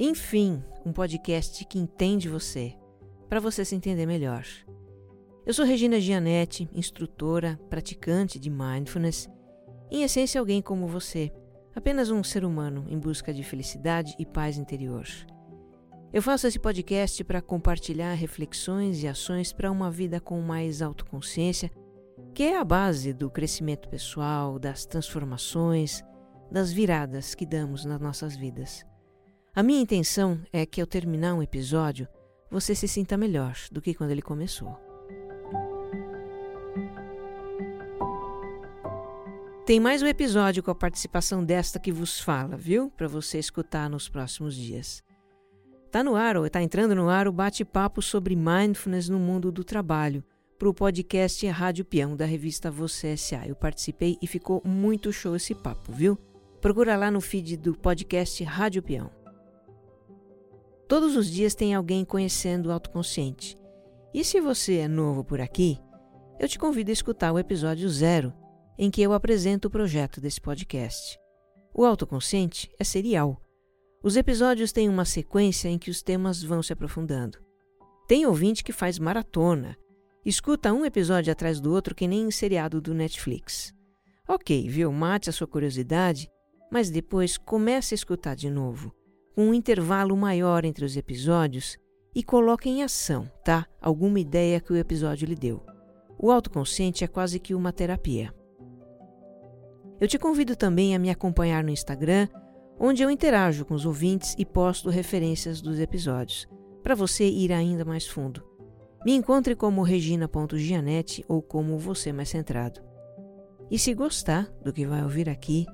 Enfim, um podcast que entende você, para você se entender melhor. Eu sou Regina Gianetti, instrutora, praticante de mindfulness, em essência alguém como você, apenas um ser humano em busca de felicidade e paz interior. Eu faço esse podcast para compartilhar reflexões e ações para uma vida com mais autoconsciência, que é a base do crescimento pessoal, das transformações, das viradas que damos nas nossas vidas. A minha intenção é que ao terminar um episódio, você se sinta melhor do que quando ele começou. Tem mais um episódio com a participação desta que vos fala, viu? Para você escutar nos próximos dias. Tá no ar, ou está entrando no ar o bate-papo sobre mindfulness no mundo do trabalho, para o podcast Rádio Peão da revista Você S.A. Eu participei e ficou muito show esse papo, viu? Procura lá no feed do podcast Rádio Peão. Todos os dias tem alguém conhecendo o autoconsciente. E se você é novo por aqui, eu te convido a escutar o episódio zero, em que eu apresento o projeto desse podcast. O autoconsciente é serial. Os episódios têm uma sequência em que os temas vão se aprofundando. Tem ouvinte que faz maratona, escuta um episódio atrás do outro que nem um seriado do Netflix. Ok, viu? Mate a sua curiosidade mas depois comece a escutar de novo, com um intervalo maior entre os episódios e coloque em ação, tá? Alguma ideia que o episódio lhe deu. O autoconsciente é quase que uma terapia. Eu te convido também a me acompanhar no Instagram, onde eu interajo com os ouvintes e posto referências dos episódios, para você ir ainda mais fundo. Me encontre como regina.gianete ou como você mais centrado. E se gostar do que vai ouvir aqui,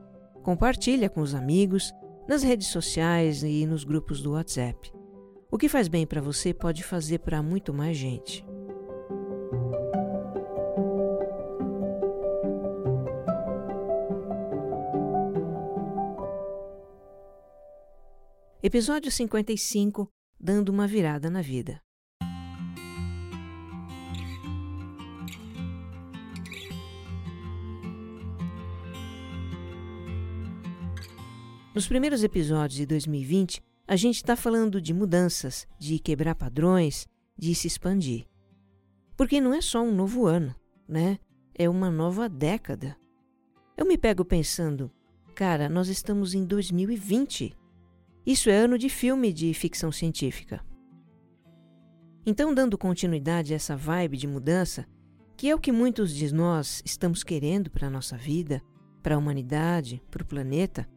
Compartilha com os amigos, nas redes sociais e nos grupos do WhatsApp. O que faz bem para você pode fazer para muito mais gente. Episódio 55 Dando uma virada na vida. Nos primeiros episódios de 2020, a gente está falando de mudanças, de quebrar padrões, de se expandir. Porque não é só um novo ano, né? É uma nova década. Eu me pego pensando, cara, nós estamos em 2020. Isso é ano de filme de ficção científica. Então, dando continuidade a essa vibe de mudança, que é o que muitos de nós estamos querendo para a nossa vida, para a humanidade, para o planeta,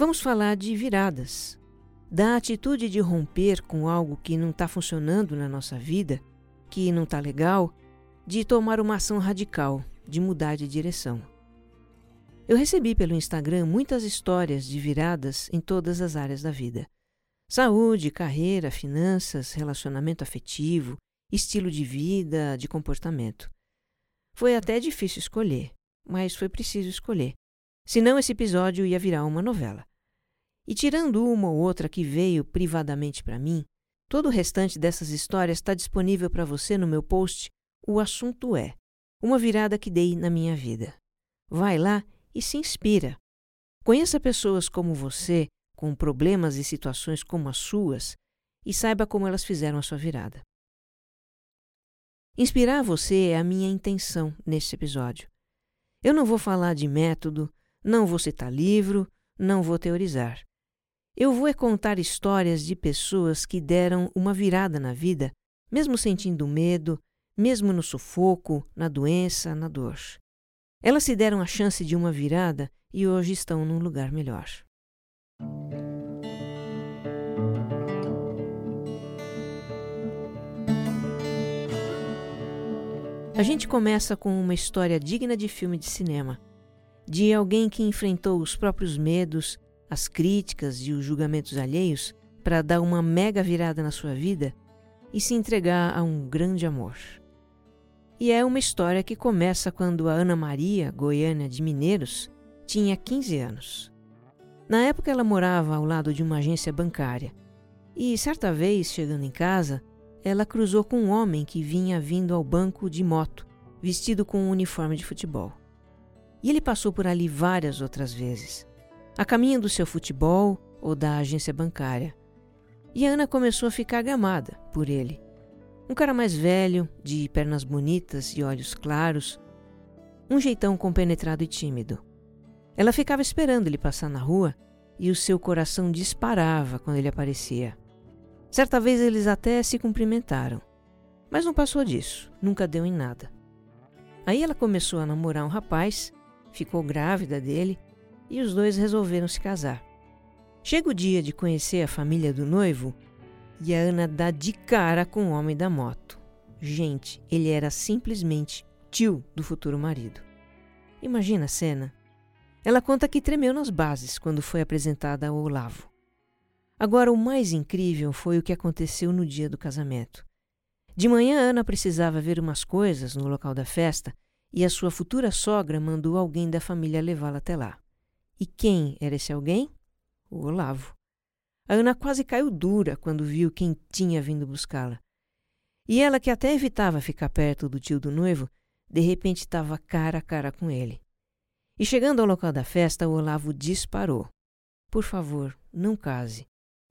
Vamos falar de viradas, da atitude de romper com algo que não está funcionando na nossa vida, que não está legal, de tomar uma ação radical, de mudar de direção. Eu recebi pelo Instagram muitas histórias de viradas em todas as áreas da vida: saúde, carreira, finanças, relacionamento afetivo, estilo de vida, de comportamento. Foi até difícil escolher, mas foi preciso escolher. Senão esse episódio ia virar uma novela. E tirando uma ou outra que veio privadamente para mim, todo o restante dessas histórias está disponível para você no meu post O Assunto É Uma Virada que Dei na Minha Vida. Vai lá e se inspira. Conheça pessoas como você, com problemas e situações como as suas, e saiba como elas fizeram a sua virada. Inspirar você é a minha intenção neste episódio. Eu não vou falar de método, não vou citar livro, não vou teorizar. Eu vou é contar histórias de pessoas que deram uma virada na vida, mesmo sentindo medo, mesmo no sufoco, na doença, na dor. Elas se deram a chance de uma virada e hoje estão num lugar melhor. A gente começa com uma história digna de filme de cinema, de alguém que enfrentou os próprios medos, as críticas e os julgamentos alheios para dar uma mega virada na sua vida e se entregar a um grande amor. E é uma história que começa quando a Ana Maria, goiana de Mineiros, tinha 15 anos. Na época ela morava ao lado de uma agência bancária e, certa vez, chegando em casa, ela cruzou com um homem que vinha vindo ao banco de moto, vestido com um uniforme de futebol. E ele passou por ali várias outras vezes, a caminho do seu futebol ou da agência bancária. E a Ana começou a ficar gamada por ele. Um cara mais velho, de pernas bonitas e olhos claros, um jeitão compenetrado e tímido. Ela ficava esperando ele passar na rua e o seu coração disparava quando ele aparecia. Certa vez eles até se cumprimentaram, mas não passou disso, nunca deu em nada. Aí ela começou a namorar um rapaz, ficou grávida dele e os dois resolveram se casar. Chega o dia de conhecer a família do noivo e a Ana dá de cara com o homem da moto. Gente, ele era simplesmente tio do futuro marido. Imagina a cena. Ela conta que tremeu nas bases quando foi apresentada ao Olavo. Agora, o mais incrível foi o que aconteceu no dia do casamento. De manhã, Ana precisava ver umas coisas no local da festa e a sua futura sogra mandou alguém da família levá-la até lá. E quem era esse alguém? o Olavo. A Ana quase caiu dura quando viu quem tinha vindo buscá-la. E ela, que até evitava ficar perto do tio do noivo, de repente estava cara a cara com ele. E chegando ao local da festa, o Olavo disparou. Por favor, não case.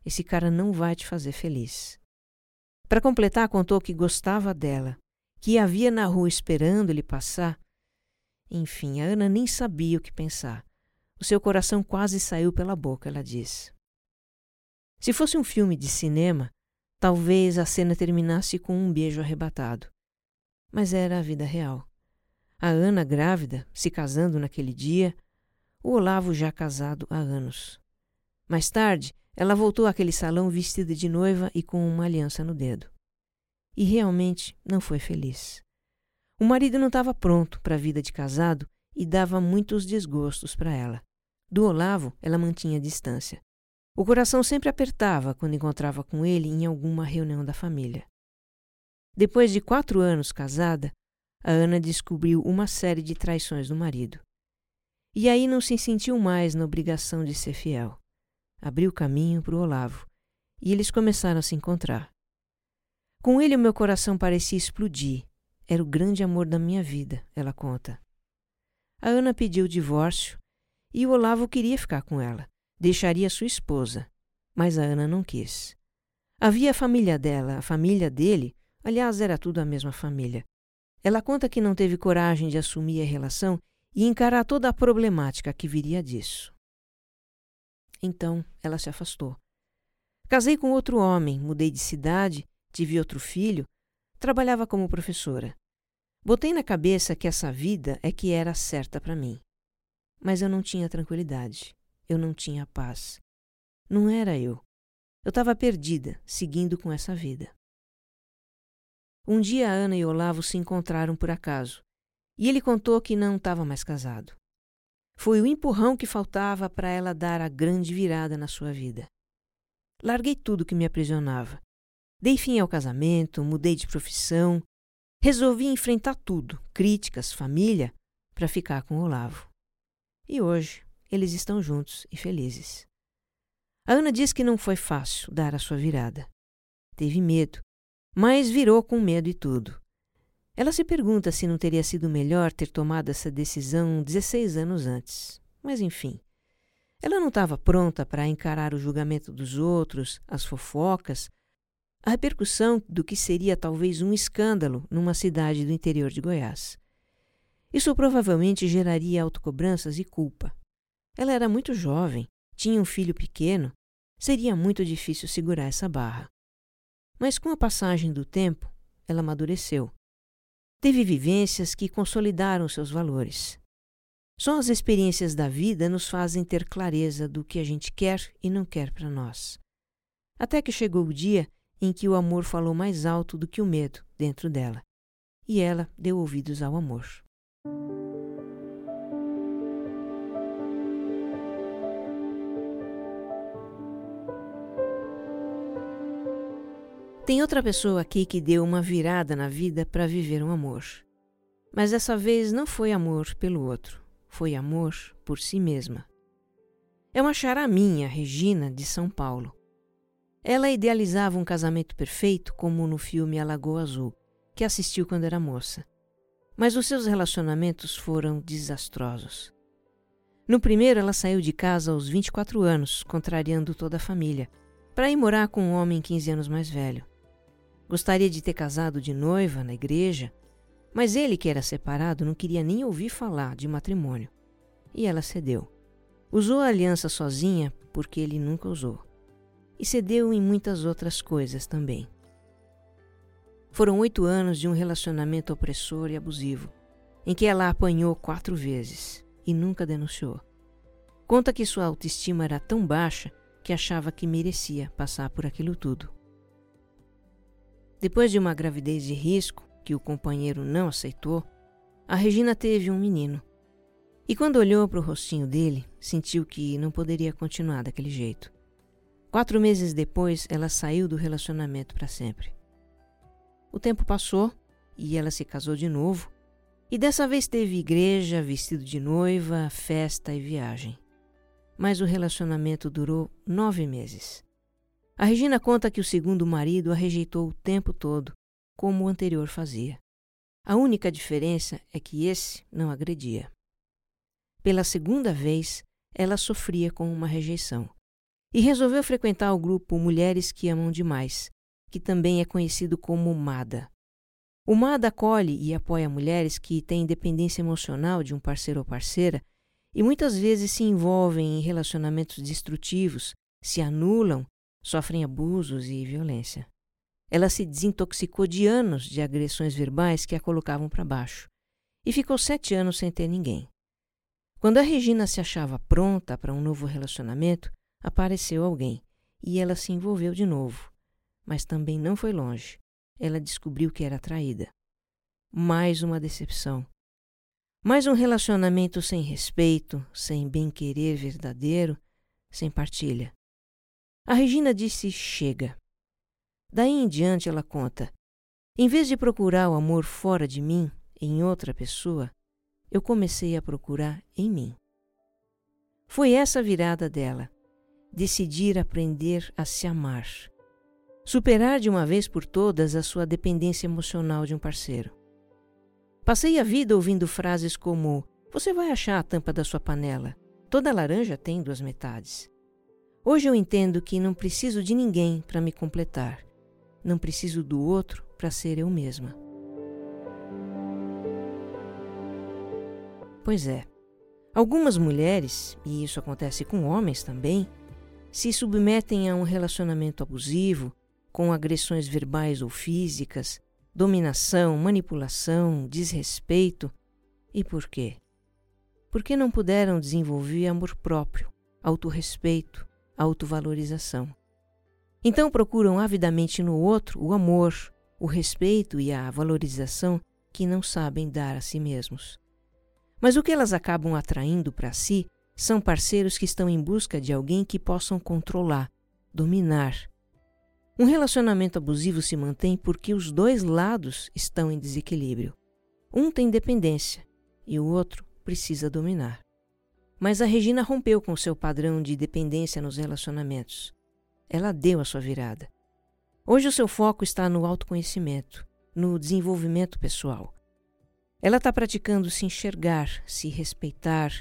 Esse cara não vai te fazer feliz. Para completar, contou que gostava dela, que havia na rua esperando ele passar. Enfim, a Ana nem sabia o que pensar. O seu coração quase saiu pela boca, ela disse. Se fosse um filme de cinema, talvez a cena terminasse com um beijo arrebatado. Mas era a vida real. A Ana grávida, se casando naquele dia, o Olavo já casado há anos. Mais tarde, ela voltou àquele salão vestida de noiva e com uma aliança no dedo. E realmente não foi feliz. O marido não estava pronto para a vida de casado e dava muitos desgostos para ela. Do Olavo, ela mantinha distância. O coração sempre apertava quando encontrava com ele em alguma reunião da família. Depois de quatro anos casada, a Ana descobriu uma série de traições do marido. E aí não se sentiu mais na obrigação de ser fiel. Abriu caminho para o Olavo e eles começaram a se encontrar. Com ele, o meu coração parecia explodir. Era o grande amor da minha vida, ela conta. A Ana pediu o divórcio e o Olavo queria ficar com ela, deixaria sua esposa, mas a Ana não quis. Havia a família dela, a família dele, aliás, era tudo a mesma família. Ela conta que não teve coragem de assumir a relação e encarar toda a problemática que viria disso. Então ela se afastou. Casei com outro homem, mudei de cidade, tive outro filho, trabalhava como professora. Botei na cabeça que essa vida é que era certa para mim. Mas eu não tinha tranquilidade. Eu não tinha paz. Não era eu. Eu estava perdida, seguindo com essa vida. Um dia Ana e Olavo se encontraram por acaso, e ele contou que não estava mais casado. Foi o empurrão que faltava para ela dar a grande virada na sua vida. Larguei tudo que me aprisionava. Dei fim ao casamento, mudei de profissão, resolvi enfrentar tudo, críticas, família, para ficar com Olavo. E hoje eles estão juntos e felizes. A Ana diz que não foi fácil dar a sua virada. Teve medo, mas virou com medo e tudo. Ela se pergunta se não teria sido melhor ter tomado essa decisão 16 anos antes. Mas enfim, ela não estava pronta para encarar o julgamento dos outros, as fofocas, a repercussão do que seria talvez um escândalo numa cidade do interior de Goiás. Isso provavelmente geraria autocobranças e culpa. Ela era muito jovem, tinha um filho pequeno, seria muito difícil segurar essa barra. Mas com a passagem do tempo, ela amadureceu. Teve vivências que consolidaram seus valores. Só as experiências da vida nos fazem ter clareza do que a gente quer e não quer para nós. Até que chegou o dia em que o amor falou mais alto do que o medo dentro dela. E ela deu ouvidos ao amor. Tem outra pessoa aqui que deu uma virada na vida para viver um amor. Mas dessa vez não foi amor pelo outro, foi amor por si mesma. É uma chará minha, Regina, de São Paulo. Ela idealizava um casamento perfeito, como no filme A Lagoa Azul, que assistiu quando era moça. Mas os seus relacionamentos foram desastrosos. No primeiro, ela saiu de casa aos 24 anos, contrariando toda a família, para ir morar com um homem 15 anos mais velho. Gostaria de ter casado de noiva na igreja, mas ele, que era separado, não queria nem ouvir falar de matrimônio. E ela cedeu. Usou a aliança sozinha porque ele nunca usou. E cedeu em muitas outras coisas também. Foram oito anos de um relacionamento opressor e abusivo, em que ela apanhou quatro vezes e nunca denunciou. Conta que sua autoestima era tão baixa que achava que merecia passar por aquilo tudo. Depois de uma gravidez de risco, que o companheiro não aceitou, a Regina teve um menino. E quando olhou para o rostinho dele, sentiu que não poderia continuar daquele jeito. Quatro meses depois, ela saiu do relacionamento para sempre. O tempo passou e ela se casou de novo, e dessa vez teve igreja, vestido de noiva, festa e viagem. Mas o relacionamento durou nove meses. A Regina conta que o segundo marido a rejeitou o tempo todo, como o anterior fazia. A única diferença é que esse não agredia. Pela segunda vez, ela sofria com uma rejeição e resolveu frequentar o grupo Mulheres que Amam Demais, que também é conhecido como MADA. O MADA acolhe e apoia mulheres que têm dependência emocional de um parceiro ou parceira e muitas vezes se envolvem em relacionamentos destrutivos, se anulam, sofrem abusos e violência. Ela se desintoxicou de anos de agressões verbais que a colocavam para baixo e ficou sete anos sem ter ninguém. Quando a Regina se achava pronta para um novo relacionamento, apareceu alguém e ela se envolveu de novo mas também não foi longe. Ela descobriu que era traída. Mais uma decepção. Mais um relacionamento sem respeito, sem bem-querer verdadeiro, sem partilha. A Regina disse: chega. Daí em diante ela conta: em vez de procurar o amor fora de mim, em outra pessoa, eu comecei a procurar em mim. Foi essa a virada dela, decidir aprender a se amar, Superar de uma vez por todas a sua dependência emocional de um parceiro. Passei a vida ouvindo frases como: Você vai achar a tampa da sua panela. Toda laranja tem duas metades. Hoje eu entendo que não preciso de ninguém para me completar. Não preciso do outro para ser eu mesma. Pois é. Algumas mulheres, e isso acontece com homens também, se submetem a um relacionamento abusivo com agressões verbais ou físicas, dominação, manipulação, desrespeito. E por quê? Porque não puderam desenvolver amor próprio, autorrespeito, autovalorização. Então procuram avidamente no outro o amor, o respeito e a valorização que não sabem dar a si mesmos. Mas o que elas acabam atraindo para si são parceiros que estão em busca de alguém que possam controlar, dominar, um relacionamento abusivo se mantém porque os dois lados estão em desequilíbrio. Um tem dependência e o outro precisa dominar. Mas a Regina rompeu com seu padrão de dependência nos relacionamentos. Ela deu a sua virada. Hoje o seu foco está no autoconhecimento, no desenvolvimento pessoal. Ela está praticando se enxergar, se respeitar,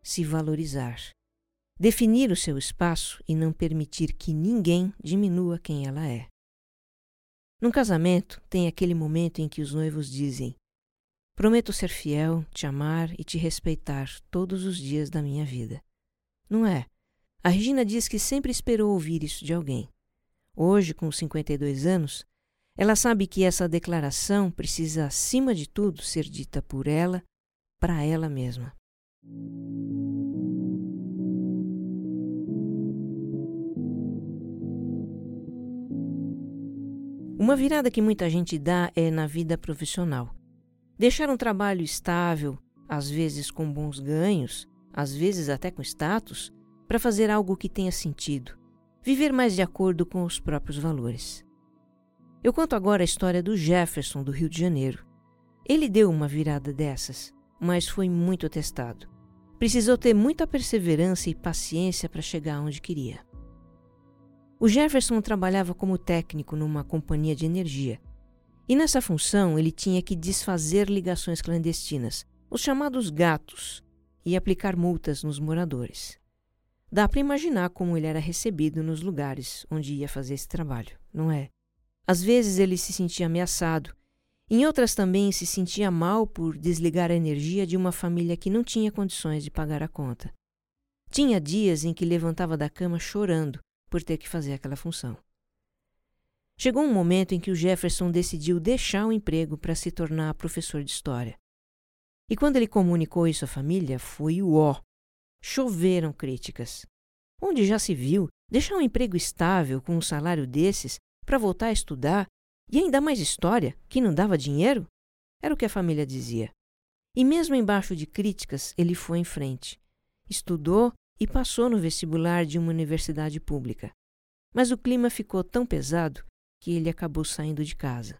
se valorizar definir o seu espaço e não permitir que ninguém diminua quem ela é. Num casamento, tem aquele momento em que os noivos dizem: Prometo ser fiel, te amar e te respeitar todos os dias da minha vida. Não é? A Regina diz que sempre esperou ouvir isso de alguém. Hoje, com 52 anos, ela sabe que essa declaração precisa, acima de tudo, ser dita por ela, para ela mesma. Uma virada que muita gente dá é na vida profissional. Deixar um trabalho estável, às vezes com bons ganhos, às vezes até com status, para fazer algo que tenha sentido. Viver mais de acordo com os próprios valores. Eu conto agora a história do Jefferson, do Rio de Janeiro. Ele deu uma virada dessas, mas foi muito testado. Precisou ter muita perseverança e paciência para chegar onde queria. O Jefferson trabalhava como técnico numa companhia de energia. E nessa função ele tinha que desfazer ligações clandestinas, os chamados gatos, e aplicar multas nos moradores. Dá para imaginar como ele era recebido nos lugares onde ia fazer esse trabalho, não é? Às vezes ele se sentia ameaçado, em outras também se sentia mal por desligar a energia de uma família que não tinha condições de pagar a conta. Tinha dias em que levantava da cama chorando por ter que fazer aquela função. Chegou um momento em que o Jefferson decidiu deixar o emprego para se tornar professor de história. E quando ele comunicou isso à família, foi o ó. Choveram críticas. Onde já se viu deixar um emprego estável com um salário desses para voltar a estudar e ainda mais história, que não dava dinheiro? Era o que a família dizia. E mesmo embaixo de críticas, ele foi em frente. Estudou e passou no vestibular de uma universidade pública. Mas o clima ficou tão pesado que ele acabou saindo de casa.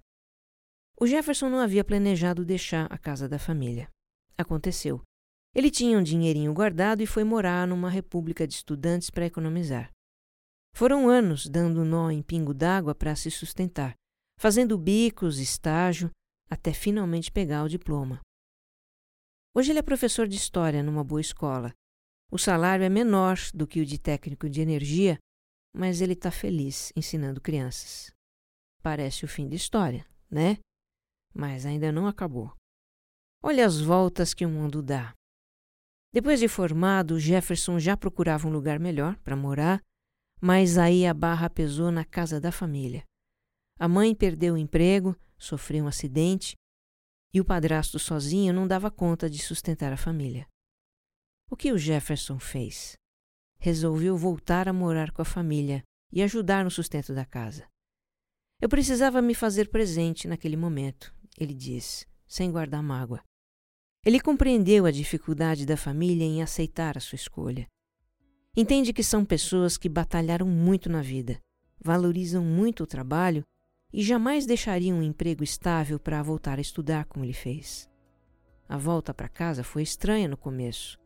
O Jefferson não havia planejado deixar a casa da família. Aconteceu. Ele tinha um dinheirinho guardado e foi morar numa república de estudantes para economizar. Foram anos dando nó em pingo d'água para se sustentar, fazendo bicos, estágio, até finalmente pegar o diploma. Hoje ele é professor de história numa boa escola. O salário é menor do que o de técnico de energia, mas ele está feliz ensinando crianças. Parece o fim da história, né? Mas ainda não acabou. Olha as voltas que o mundo dá. Depois de formado, Jefferson já procurava um lugar melhor para morar mas aí a barra pesou na casa da família. A mãe perdeu o emprego, sofreu um acidente e o padrasto sozinho não dava conta de sustentar a família. O que o Jefferson fez? Resolveu voltar a morar com a família e ajudar no sustento da casa. Eu precisava me fazer presente naquele momento, ele disse, sem guardar mágoa. Ele compreendeu a dificuldade da família em aceitar a sua escolha. Entende que são pessoas que batalharam muito na vida, valorizam muito o trabalho e jamais deixariam um emprego estável para voltar a estudar como ele fez. A volta para casa foi estranha no começo,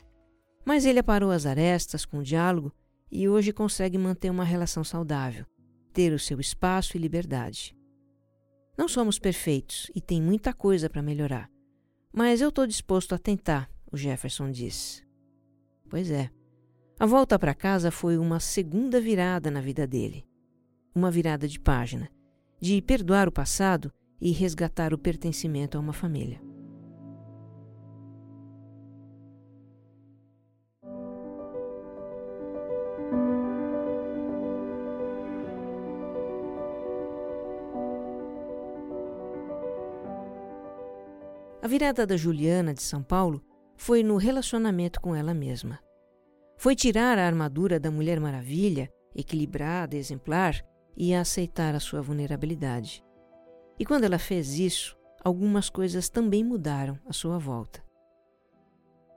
mas ele aparou as arestas com o diálogo e hoje consegue manter uma relação saudável, ter o seu espaço e liberdade. Não somos perfeitos e tem muita coisa para melhorar, mas eu estou disposto a tentar, o Jefferson disse. Pois é. A volta para casa foi uma segunda virada na vida dele. Uma virada de página, de perdoar o passado e resgatar o pertencimento a uma família. A virada da Juliana de São Paulo foi no relacionamento com ela mesma. Foi tirar a armadura da Mulher Maravilha, equilibrada, exemplar, e aceitar a sua vulnerabilidade. E quando ela fez isso, algumas coisas também mudaram à sua volta.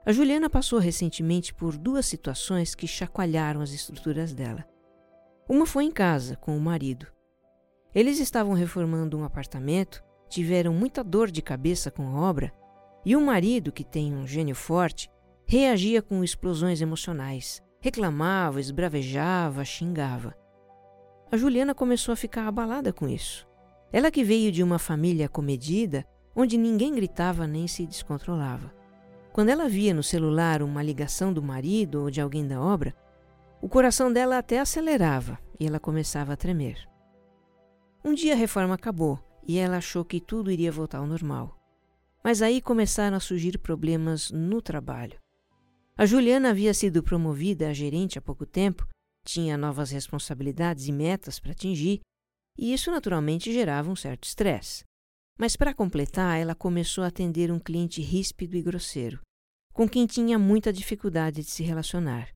A Juliana passou recentemente por duas situações que chacoalharam as estruturas dela. Uma foi em casa, com o marido. Eles estavam reformando um apartamento, tiveram muita dor de cabeça com a obra, e o marido, que tem um gênio forte, reagia com explosões emocionais, reclamava, esbravejava, xingava. A Juliana começou a ficar abalada com isso. Ela que veio de uma família comedida, onde ninguém gritava nem se descontrolava. Quando ela via no celular uma ligação do marido ou de alguém da obra, o coração dela até acelerava e ela começava a tremer. Um dia a reforma acabou e ela achou que tudo iria voltar ao normal. Mas aí começaram a surgir problemas no trabalho. A Juliana havia sido promovida a gerente há pouco tempo, tinha novas responsabilidades e metas para atingir, e isso naturalmente gerava um certo estresse. Mas para completar, ela começou a atender um cliente ríspido e grosseiro, com quem tinha muita dificuldade de se relacionar.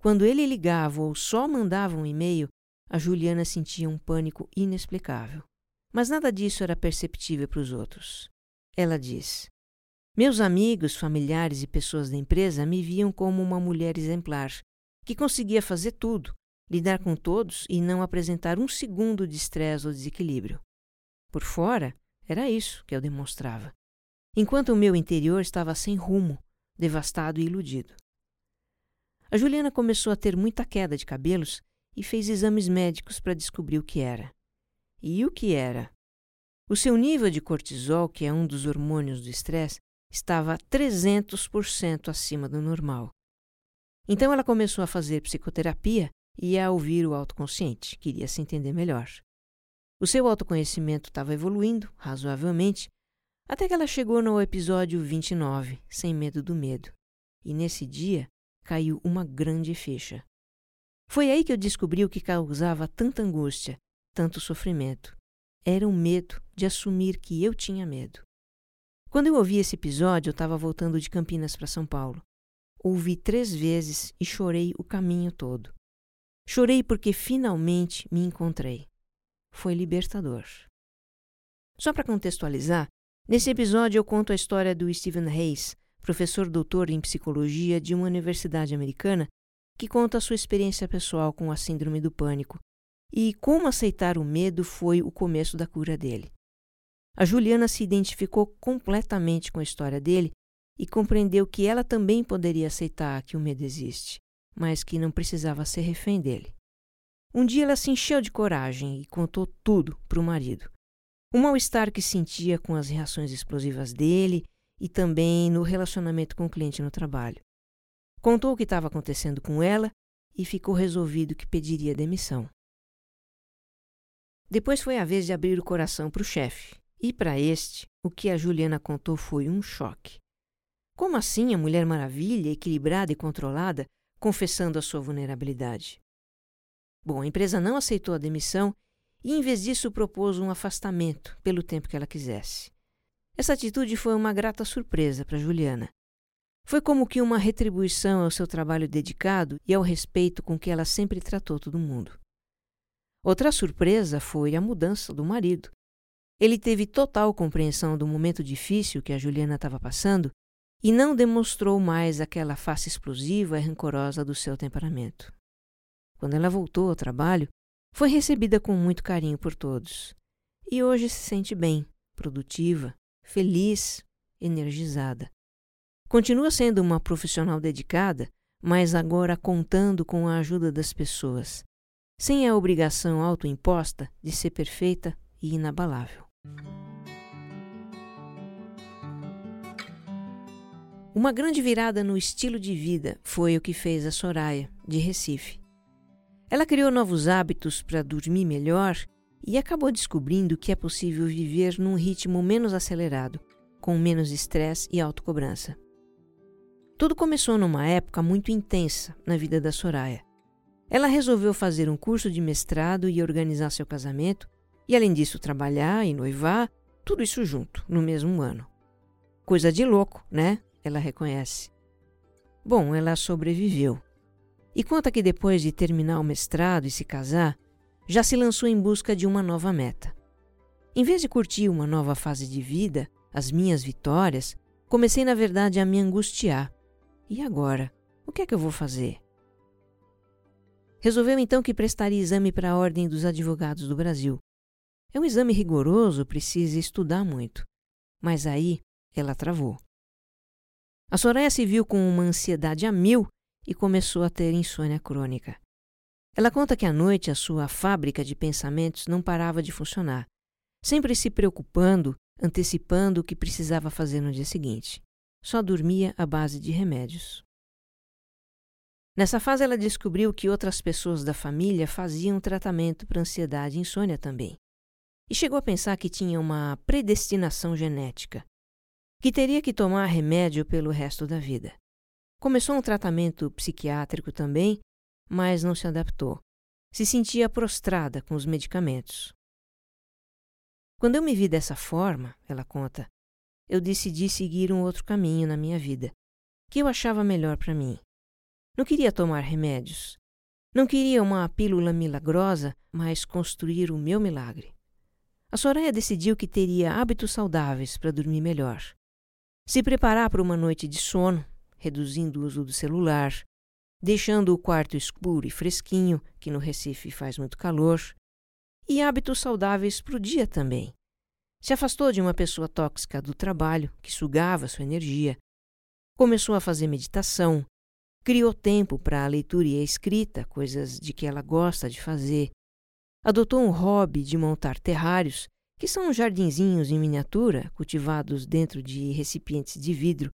Quando ele ligava ou só mandava um e-mail, a Juliana sentia um pânico inexplicável. Mas nada disso era perceptível para os outros. Ela diz: meus amigos, familiares e pessoas da empresa me viam como uma mulher exemplar, que conseguia fazer tudo, lidar com todos e não apresentar um segundo de estresse ou desequilíbrio. Por fora, era isso que eu demonstrava, enquanto o meu interior estava sem rumo, devastado e iludido. A Juliana começou a ter muita queda de cabelos e fez exames médicos para descobrir o que era. E o que era? O seu nível de cortisol, que é um dos hormônios do estresse, estava 300% acima do normal. Então ela começou a fazer psicoterapia e a ouvir o autoconsciente, queria se entender melhor. O seu autoconhecimento estava evoluindo, razoavelmente, até que ela chegou no episódio 29, Sem Medo do Medo. E nesse dia caiu uma grande ficha. Foi aí que eu descobri o que causava tanta angústia, tanto sofrimento. Era o medo de assumir que eu tinha medo. Quando eu ouvi esse episódio, eu estava voltando de Campinas para São Paulo. Ouvi três vezes e chorei o caminho todo. Chorei porque finalmente me encontrei foi libertador. Só para contextualizar, nesse episódio eu conto a história do Stephen Hayes, professor doutor em psicologia de uma universidade americana, que conta a sua experiência pessoal com a síndrome do pânico e como aceitar o medo foi o começo da cura dele. A Juliana se identificou completamente com a história dele e compreendeu que ela também poderia aceitar que o medo existe, mas que não precisava ser refém dele. Um dia ela se encheu de coragem e contou tudo para o marido. O mal-estar que sentia com as reações explosivas dele e também no relacionamento com o cliente no trabalho. Contou o que estava acontecendo com ela e ficou resolvido que pediria demissão. Depois foi a vez de abrir o coração para o chefe, e para este, o que a Juliana contou foi um choque. Como assim a Mulher Maravilha, equilibrada e controlada, confessando a sua vulnerabilidade? Bom, a empresa não aceitou a demissão e, em vez disso, propôs um afastamento pelo tempo que ela quisesse. Essa atitude foi uma grata surpresa para Juliana. Foi como que uma retribuição ao seu trabalho dedicado e ao respeito com que ela sempre tratou todo mundo. Outra surpresa foi a mudança do marido. Ele teve total compreensão do momento difícil que a Juliana estava passando e não demonstrou mais aquela face explosiva e rancorosa do seu temperamento. Quando ela voltou ao trabalho, foi recebida com muito carinho por todos. E hoje se sente bem, produtiva, feliz, energizada. Continua sendo uma profissional dedicada, mas agora contando com a ajuda das pessoas, sem a obrigação autoimposta de ser perfeita e inabalável. Uma grande virada no estilo de vida foi o que fez a Soraya, de Recife. Ela criou novos hábitos para dormir melhor e acabou descobrindo que é possível viver num ritmo menos acelerado, com menos estresse e autocobrança. Tudo começou numa época muito intensa na vida da Soraya. Ela resolveu fazer um curso de mestrado e organizar seu casamento, e além disso trabalhar e noivar, tudo isso junto, no mesmo ano. Coisa de louco, né? Ela reconhece. Bom, ela sobreviveu e conta que depois de terminar o mestrado e se casar, já se lançou em busca de uma nova meta. Em vez de curtir uma nova fase de vida, as minhas vitórias, comecei na verdade a me angustiar. E agora? O que é que eu vou fazer? Resolveu então que prestaria exame para a Ordem dos Advogados do Brasil. É um exame rigoroso, precisa estudar muito. Mas aí ela travou. A Soraya se viu com uma ansiedade a mil e começou a ter insônia crônica. Ela conta que à noite a sua fábrica de pensamentos não parava de funcionar, sempre se preocupando, antecipando o que precisava fazer no dia seguinte. Só dormia à base de remédios. Nessa fase, ela descobriu que outras pessoas da família faziam tratamento para ansiedade e insônia também. E chegou a pensar que tinha uma predestinação genética, que teria que tomar remédio pelo resto da vida. Começou um tratamento psiquiátrico também, mas não se adaptou. Se sentia prostrada com os medicamentos. Quando eu me vi dessa forma, ela conta, eu decidi seguir um outro caminho na minha vida, que eu achava melhor para mim. Não queria tomar remédios. Não queria uma pílula milagrosa, mas construir o meu milagre. A Soraya decidiu que teria hábitos saudáveis para dormir melhor. Se preparar para uma noite de sono, reduzindo o uso do celular, deixando o quarto escuro e fresquinho, que no Recife faz muito calor, e hábitos saudáveis para o dia também. Se afastou de uma pessoa tóxica do trabalho, que sugava sua energia. Começou a fazer meditação. Criou tempo para a leitura e a escrita, coisas de que ela gosta de fazer. Adotou um hobby de montar terrários, que são jardinzinhos em miniatura cultivados dentro de recipientes de vidro.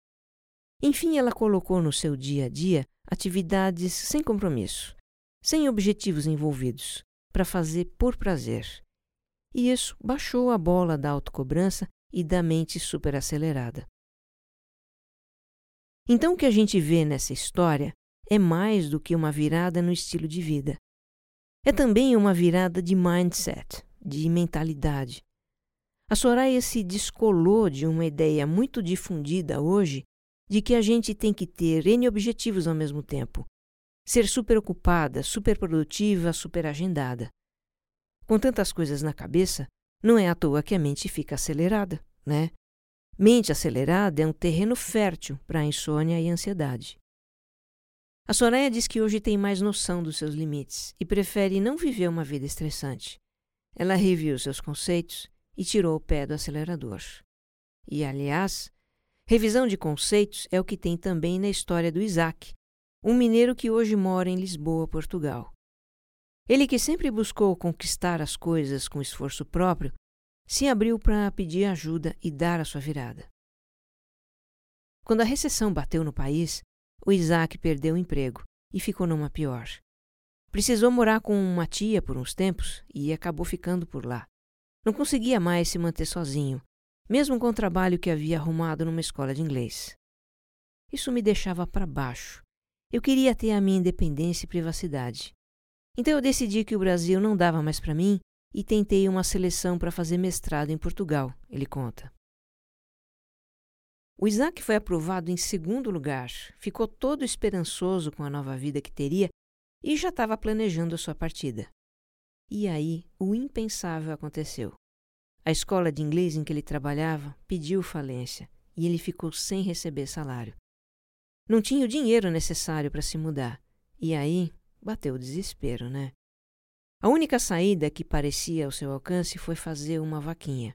Enfim, ela colocou no seu dia a dia atividades sem compromisso, sem objetivos envolvidos, para fazer por prazer. E isso baixou a bola da autocobrança e da mente superacelerada. Então, o que a gente vê nessa história é mais do que uma virada no estilo de vida. É também uma virada de mindset, de mentalidade. A Soraya se descolou de uma ideia muito difundida hoje de que a gente tem que ter N objetivos ao mesmo tempo, ser super ocupada, super produtiva, super agendada. Com tantas coisas na cabeça, não é à toa que a mente fica acelerada, né? Mente acelerada é um terreno fértil para insônia e ansiedade. A Soraya diz que hoje tem mais noção dos seus limites e prefere não viver uma vida estressante. Ela reviu seus conceitos e tirou o pé do acelerador. E, aliás, revisão de conceitos é o que tem também na história do Isaac, um mineiro que hoje mora em Lisboa, Portugal. Ele, que sempre buscou conquistar as coisas com esforço próprio, se abriu para pedir ajuda e dar a sua virada. Quando a recessão bateu no país, o Isaac perdeu o emprego e ficou numa pior. Precisou morar com uma tia por uns tempos e acabou ficando por lá. Não conseguia mais se manter sozinho, mesmo com o trabalho que havia arrumado numa escola de inglês. Isso me deixava para baixo. Eu queria ter a minha independência e privacidade. Então eu decidi que o Brasil não dava mais para mim e tentei uma seleção para fazer mestrado em Portugal, ele conta. O Isaac foi aprovado em segundo lugar, ficou todo esperançoso com a nova vida que teria e já estava planejando a sua partida. E aí o impensável aconteceu. A escola de inglês em que ele trabalhava pediu falência e ele ficou sem receber salário. Não tinha o dinheiro necessário para se mudar. E aí Bateu o desespero, né? A única saída que parecia ao seu alcance foi fazer uma vaquinha.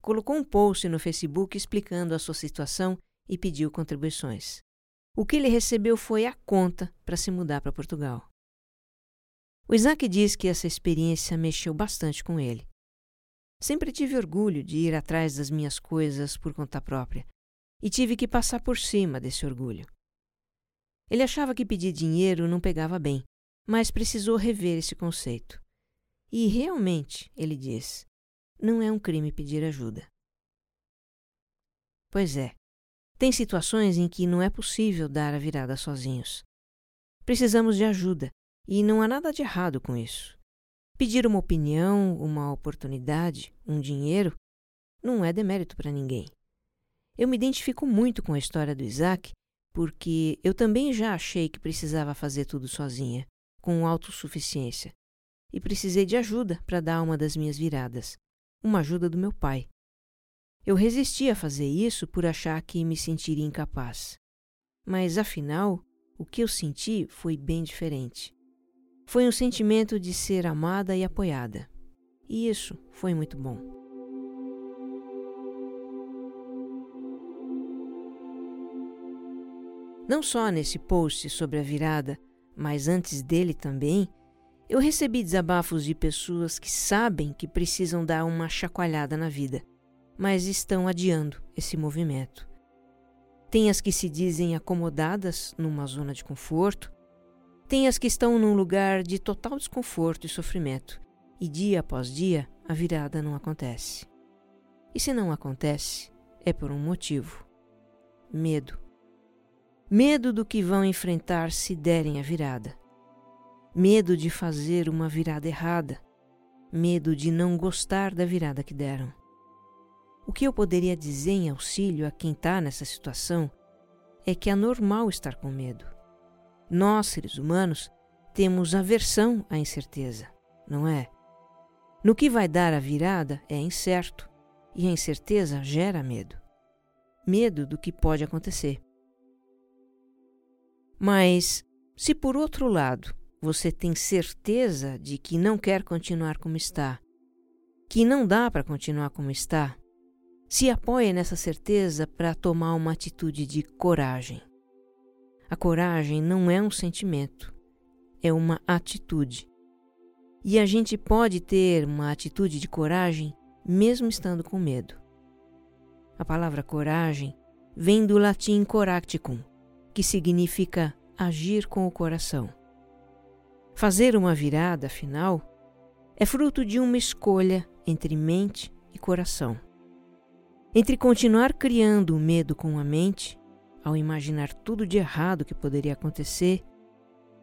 Colocou um post no Facebook explicando a sua situação e pediu contribuições. O que ele recebeu foi a conta para se mudar para Portugal. O Isaac diz que essa experiência mexeu bastante com ele. Sempre tive orgulho de ir atrás das minhas coisas por conta própria e tive que passar por cima desse orgulho. Ele achava que pedir dinheiro não pegava bem, mas precisou rever esse conceito. E realmente, ele diz, não é um crime pedir ajuda. Pois é, tem situações em que não é possível dar a virada sozinhos. Precisamos de ajuda e não há nada de errado com isso. Pedir uma opinião, uma oportunidade, um dinheiro, não é demérito para ninguém. Eu me identifico muito com a história do Isaac porque eu também já achei que precisava fazer tudo sozinha, com autossuficiência, e precisei de ajuda para dar uma das minhas viradas, uma ajuda do meu pai. Eu resisti a fazer isso por achar que me sentiria incapaz. Mas afinal, o que eu senti foi bem diferente. Foi um sentimento de ser amada e apoiada. E isso foi muito bom. Não só nesse post sobre a virada, mas antes dele também, eu recebi desabafos de pessoas que sabem que precisam dar uma chacoalhada na vida, mas estão adiando esse movimento. Tem as que se dizem acomodadas numa zona de conforto, tem as que estão num lugar de total desconforto e sofrimento, e dia após dia a virada não acontece. E se não acontece, é por um motivo: medo medo do que vão enfrentar se derem a virada, medo de fazer uma virada errada, medo de não gostar da virada que deram. O que eu poderia dizer em auxílio a quem está nessa situação é que é normal estar com medo. Nós, seres humanos, temos aversão à incerteza, não é? No que vai dar a virada é incerto, e a incerteza gera medo. Medo do que pode acontecer. Mas, se por outro lado você tem certeza de que não quer continuar como está, que não dá para continuar como está, se apoie nessa certeza para tomar uma atitude de coragem. A coragem não é um sentimento, é uma atitude. E a gente pode ter uma atitude de coragem mesmo estando com medo. A palavra coragem vem do latim coracticum, que significa agir com o coração. Fazer uma virada, afinal, é fruto de uma escolha entre mente e coração. Entre continuar criando o medo com a mente, ao imaginar tudo de errado que poderia acontecer,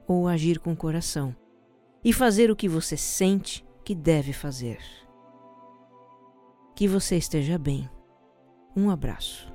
ou agir com o coração e fazer o que você sente que deve fazer. Que você esteja bem. Um abraço.